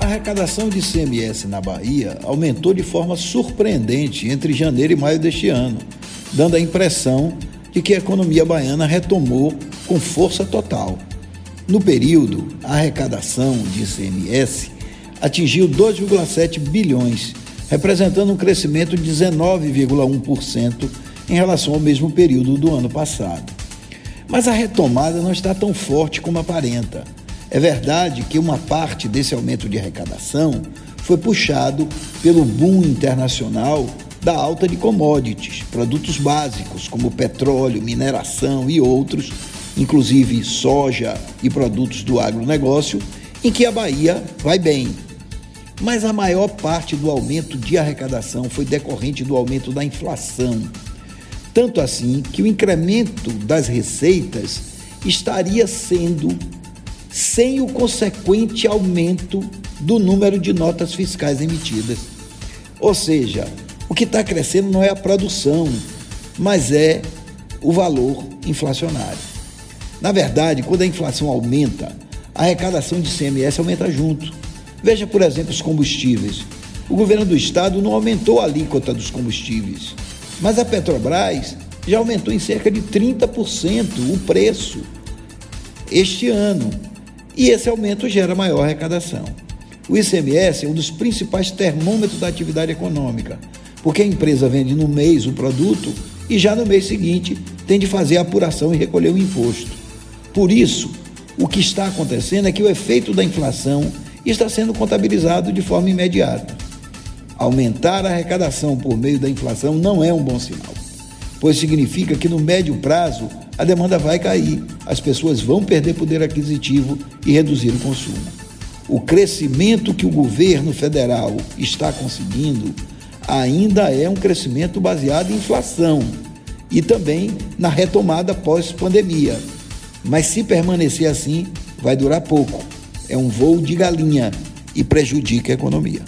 A arrecadação de CMS na Bahia aumentou de forma surpreendente entre janeiro e maio deste ano, dando a impressão de que a economia baiana retomou com força total. No período, a arrecadação de ICMS atingiu 2,7 bilhões, representando um crescimento de 19,1% em relação ao mesmo período do ano passado. Mas a retomada não está tão forte como aparenta. É verdade que uma parte desse aumento de arrecadação foi puxado pelo boom internacional da alta de commodities, produtos básicos como petróleo, mineração e outros, inclusive soja e produtos do agronegócio, em que a Bahia vai bem. Mas a maior parte do aumento de arrecadação foi decorrente do aumento da inflação. Tanto assim que o incremento das receitas estaria sendo sem o consequente aumento do número de notas fiscais emitidas. Ou seja, o que está crescendo não é a produção, mas é o valor inflacionário. Na verdade, quando a inflação aumenta, a arrecadação de CMS aumenta junto. Veja, por exemplo, os combustíveis. O governo do estado não aumentou a alíquota dos combustíveis, mas a Petrobras já aumentou em cerca de 30% o preço este ano. E esse aumento gera maior arrecadação. O ICMS é um dos principais termômetros da atividade econômica, porque a empresa vende no mês o produto e já no mês seguinte tem de fazer a apuração e recolher o imposto. Por isso, o que está acontecendo é que o efeito da inflação está sendo contabilizado de forma imediata. Aumentar a arrecadação por meio da inflação não é um bom sinal, pois significa que no médio prazo a demanda vai cair, as pessoas vão perder poder aquisitivo e reduzir o consumo. O crescimento que o governo federal está conseguindo ainda é um crescimento baseado em inflação e também na retomada pós-pandemia mas se permanecer assim, vai durar pouco. É um voo de galinha e prejudica a economia.